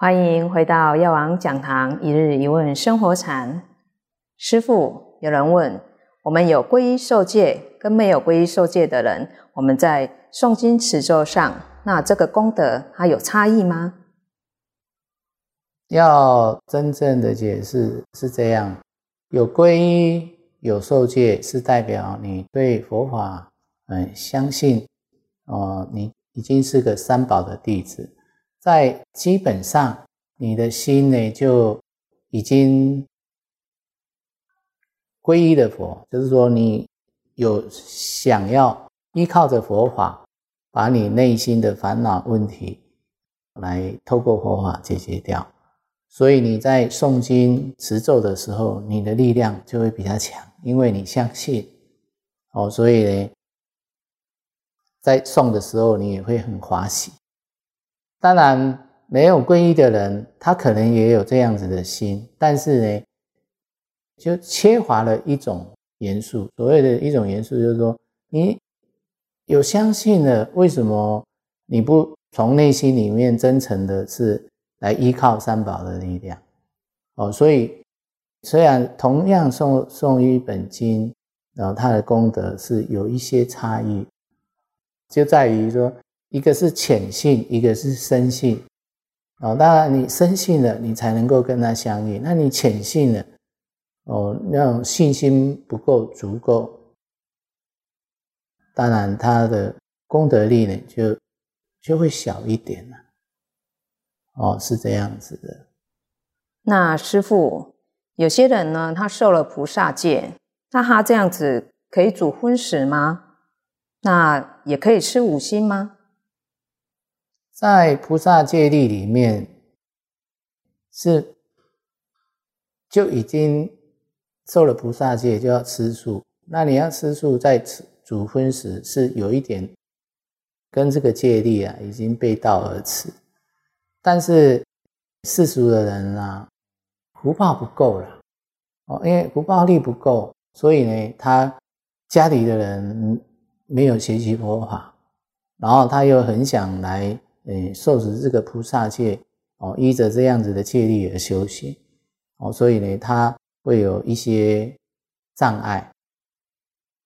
欢迎回到药王讲堂一日一问生活禅。师父，有人问：我们有皈依受戒跟没有皈依受戒的人，我们在诵经持咒上，那这个功德它有差异吗？要真正的解释是这样：有皈依、有受戒，是代表你对佛法很相信哦，你已经是个三宝的弟子。在基本上，你的心呢就已经皈依的佛，就是说你有想要依靠着佛法，把你内心的烦恼问题来透过佛法解决掉。所以你在诵经持咒的时候，你的力量就会比较强，因为你相信哦，所以呢，在诵的时候你也会很欢喜。当然，没有皈依的人，他可能也有这样子的心，但是呢，就缺乏了一种元素。所谓的一种元素，就是说，你有相信了，为什么你不从内心里面真诚的是来依靠三宝的力量？哦，所以虽然同样诵诵一本经，然后它的功德是有一些差异，就在于说。一个是浅信，一个是深信，哦，当然你深信了，你才能够跟他相应。那你浅信了，哦，那种信心不够足够，当然他的功德力呢就就会小一点了。哦，是这样子的。那师父，有些人呢，他受了菩萨戒，那他这样子可以煮荤食吗？那也可以吃五辛吗？在菩萨戒律里面，是就已经受了菩萨戒，就要吃素。那你要吃素，在吃煮荤食，是有一点跟这个戒律啊，已经背道而驰。但是世俗的人啊，福报不够了哦，因为福报力不够，所以呢，他家里的人没有学习佛法，然后他又很想来。诶，受持这个菩萨戒哦，依着这样子的戒律而修行哦，所以呢，他会有一些障碍。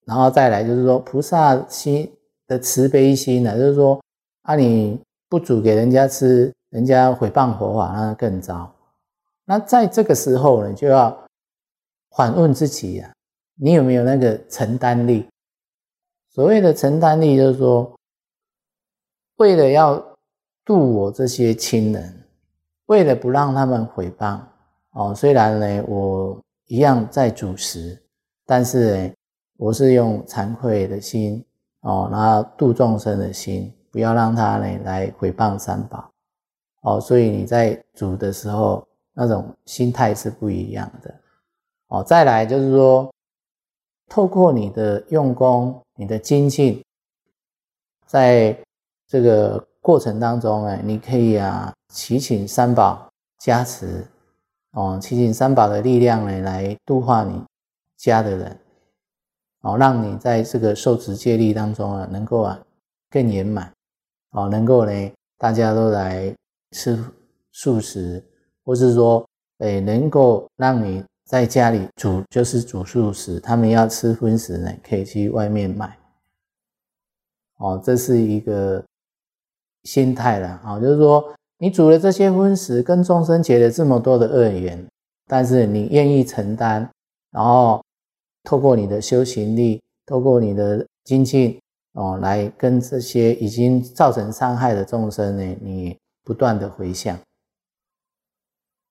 然后再来就是说，菩萨心的慈悲心呢，就是说，啊，你不煮给人家吃，人家毁谤佛法，那更糟。那在这个时候呢，就要反问自己呀，你有没有那个承担力？所谓的承担力，就是说，为了要。度我这些亲人，为了不让他们毁谤哦，虽然呢我一样在主食，但是呢我是用惭愧的心哦，然后度众生的心，不要让他呢来毁谤三宝哦，所以你在煮的时候那种心态是不一样的哦。再来就是说，透过你的用功、你的精进，在这个。过程当中，哎，你可以啊，祈请三宝加持，哦，祈请三宝的力量呢，来度化你家的人，哦，让你在这个受持戒律当中啊，能够啊更圆满，哦，能够呢大家都来吃素食，或是说，哎，能够让你在家里煮就是煮素食，他们要吃荤食呢，可以去外面买，哦，这是一个。心态了啊，就是说，你煮了这些荤食，跟众生结了这么多的恶缘，但是你愿意承担，然后透过你的修行力，透过你的精进哦，来跟这些已经造成伤害的众生呢，你不断的回向。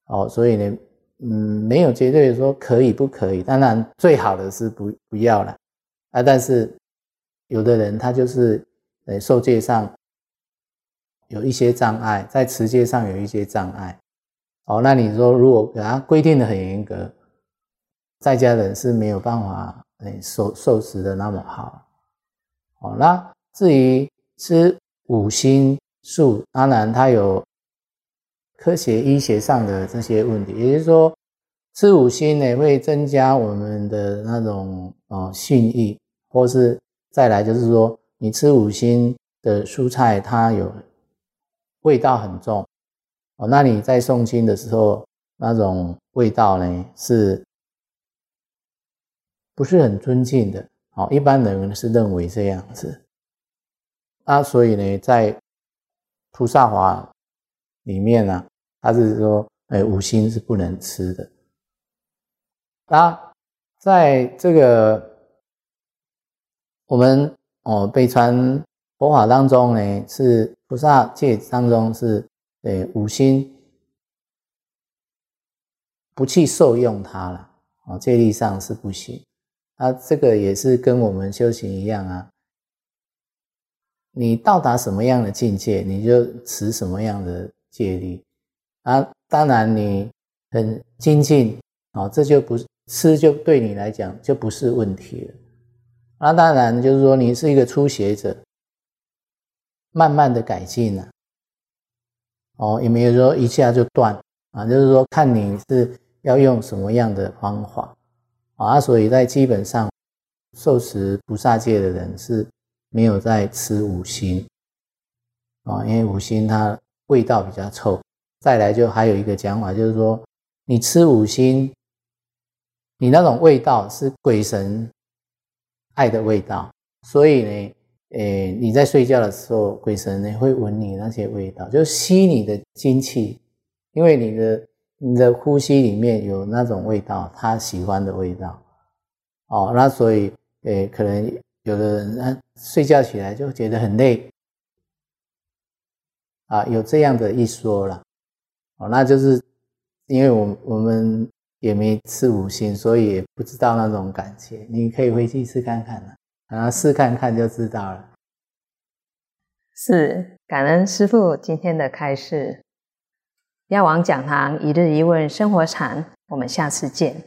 哦，所以呢，嗯，没有绝对说可以不可以，当然最好的是不不要了啊，但是有的人他就是呃受戒上。有一些障碍，在持戒上有一些障碍，哦，那你说如果给他规定的很严格，在家人是没有办法诶受受持的那么好，哦，那至于吃五星素，当然它有科学医学上的这些问题，也就是说吃五星呢会增加我们的那种哦性欲，或是再来就是说你吃五星的蔬菜，它有。味道很重，哦，那你在诵经的时候，那种味道呢，是不是很尊敬的？哦，一般人是认为这样子。那所以呢，在菩萨华里面呢，他是说，哎，五辛是不能吃的。那在这个我们哦北川佛法当中呢，是菩萨戒当中是，呃，五心不去受用它了，哦，戒律上是不行。啊这个也是跟我们修行一样啊。你到达什么样的境界，你就持什么样的戒律啊。当然，你很精进啊，这就不吃，就对你来讲就不是问题了。那当然就是说，你是一个初学者，慢慢的改进了。哦，也没有说一下就断啊，就是说看你是要用什么样的方法啊。所以在基本上受持菩萨戒的人是。没有在吃五辛啊，因为五辛它味道比较臭。再来就还有一个讲法，就是说你吃五辛，你那种味道是鬼神爱的味道，所以呢，诶，你在睡觉的时候，鬼神呢会闻你那些味道，就吸你的精气，因为你的你的呼吸里面有那种味道，他喜欢的味道。哦，那所以诶，可能。有的人啊，睡觉起来就觉得很累，啊，有这样的一说了，哦，那就是因为我我们也没吃五星，所以也不知道那种感觉。你可以回去试看看了，然后试看看就知道了。是感恩师父今天的开示，药王讲堂一日一问生活禅，我们下次见。